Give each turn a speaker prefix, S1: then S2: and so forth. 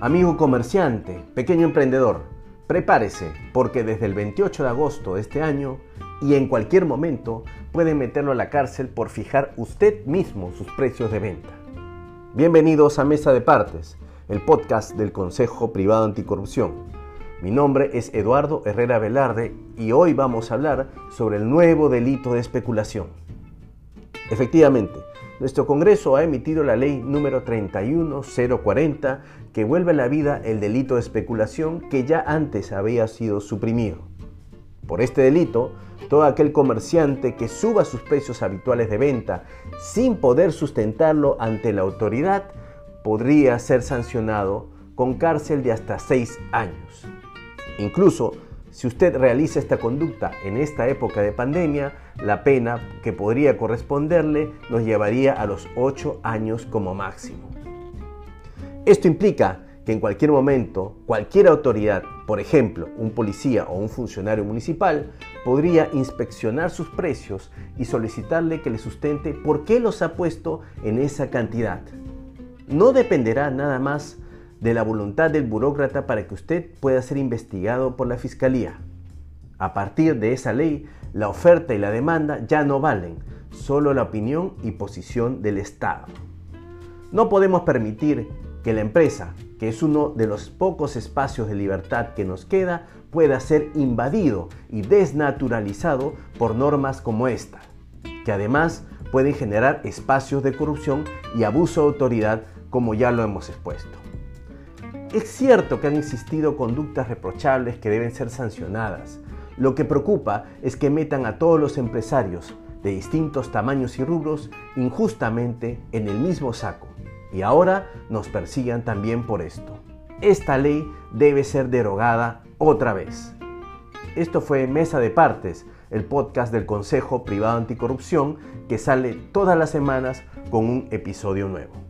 S1: Amigo comerciante, pequeño emprendedor, prepárese porque desde el 28 de agosto de este año y en cualquier momento pueden meterlo a la cárcel por fijar usted mismo sus precios de venta. Bienvenidos a Mesa de Partes, el podcast del Consejo Privado Anticorrupción. Mi nombre es Eduardo Herrera Velarde y hoy vamos a hablar sobre el nuevo delito de especulación. Efectivamente, nuestro Congreso ha emitido la ley número 31040 que vuelve a la vida el delito de especulación que ya antes había sido suprimido. Por este delito, todo aquel comerciante que suba sus precios habituales de venta sin poder sustentarlo ante la autoridad podría ser sancionado con cárcel de hasta seis años. Incluso si usted realiza esta conducta en esta época de pandemia, la pena que podría corresponderle nos llevaría a los 8 años como máximo. Esto implica que en cualquier momento cualquier autoridad, por ejemplo un policía o un funcionario municipal, podría inspeccionar sus precios y solicitarle que le sustente por qué los ha puesto en esa cantidad. No dependerá nada más de la voluntad del burócrata para que usted pueda ser investigado por la Fiscalía. A partir de esa ley, la oferta y la demanda ya no valen, solo la opinión y posición del Estado. No podemos permitir que la empresa, que es uno de los pocos espacios de libertad que nos queda, pueda ser invadido y desnaturalizado por normas como esta, que además pueden generar espacios de corrupción y abuso de autoridad como ya lo hemos expuesto. Es cierto que han existido conductas reprochables que deben ser sancionadas. Lo que preocupa es que metan a todos los empresarios de distintos tamaños y rubros injustamente en el mismo saco y ahora nos persigan también por esto. Esta ley debe ser derogada otra vez. Esto fue Mesa de Partes, el podcast del Consejo Privado Anticorrupción que sale todas las semanas con un episodio nuevo.